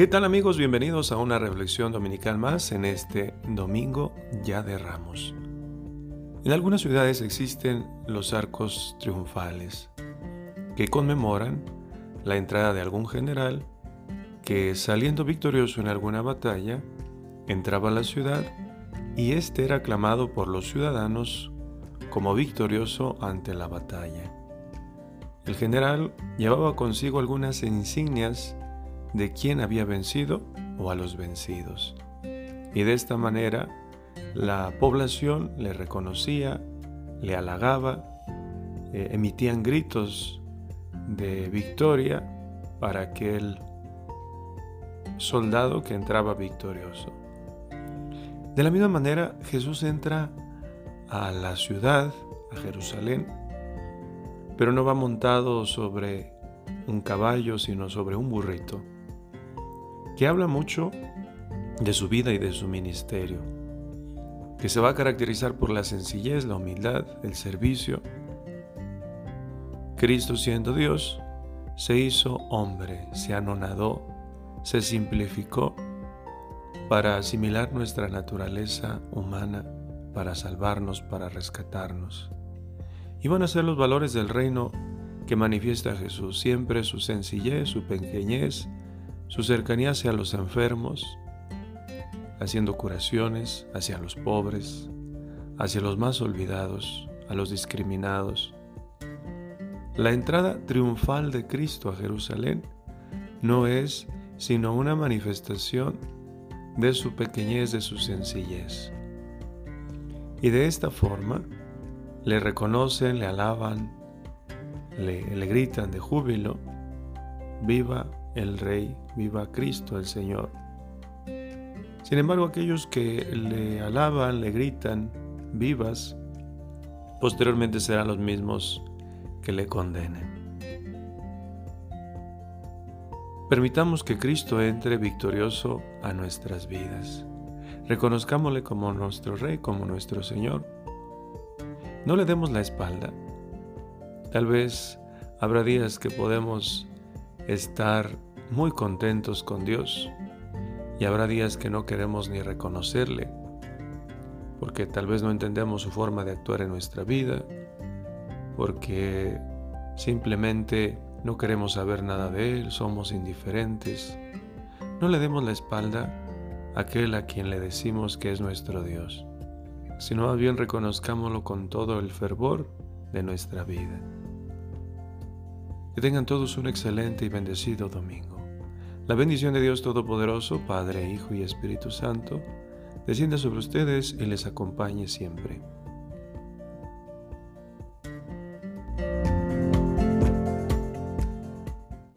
¿Qué tal amigos? Bienvenidos a una reflexión dominical más en este domingo ya de Ramos. En algunas ciudades existen los arcos triunfales que conmemoran la entrada de algún general que saliendo victorioso en alguna batalla entraba a la ciudad y éste era aclamado por los ciudadanos como victorioso ante la batalla. El general llevaba consigo algunas insignias de quién había vencido o a los vencidos. Y de esta manera la población le reconocía, le halagaba, eh, emitían gritos de victoria para aquel soldado que entraba victorioso. De la misma manera, Jesús entra a la ciudad, a Jerusalén, pero no va montado sobre un caballo, sino sobre un burrito que habla mucho de su vida y de su ministerio, que se va a caracterizar por la sencillez, la humildad, el servicio. Cristo siendo Dios, se hizo hombre, se anonadó, se simplificó para asimilar nuestra naturaleza humana, para salvarnos, para rescatarnos. Y van a ser los valores del reino que manifiesta Jesús, siempre su sencillez, su pequeñez, su cercanía hacia los enfermos, haciendo curaciones hacia los pobres, hacia los más olvidados, a los discriminados. La entrada triunfal de Cristo a Jerusalén no es sino una manifestación de su pequeñez, de su sencillez. Y de esta forma le reconocen, le alaban, le, le gritan de júbilo, viva el Rey, viva Cristo el Señor. Sin embargo, aquellos que le alaban, le gritan, vivas, posteriormente serán los mismos que le condenen. Permitamos que Cristo entre victorioso a nuestras vidas. Reconozcámosle como nuestro Rey, como nuestro Señor. No le demos la espalda. Tal vez habrá días que podemos estar muy contentos con Dios y habrá días que no queremos ni reconocerle porque tal vez no entendemos su forma de actuar en nuestra vida, porque simplemente no queremos saber nada de Él, somos indiferentes. No le demos la espalda a aquel a quien le decimos que es nuestro Dios, sino más bien reconozcámoslo con todo el fervor de nuestra vida. Que tengan todos un excelente y bendecido domingo. La bendición de Dios Todopoderoso, Padre, Hijo y Espíritu Santo, descienda sobre ustedes y les acompañe siempre.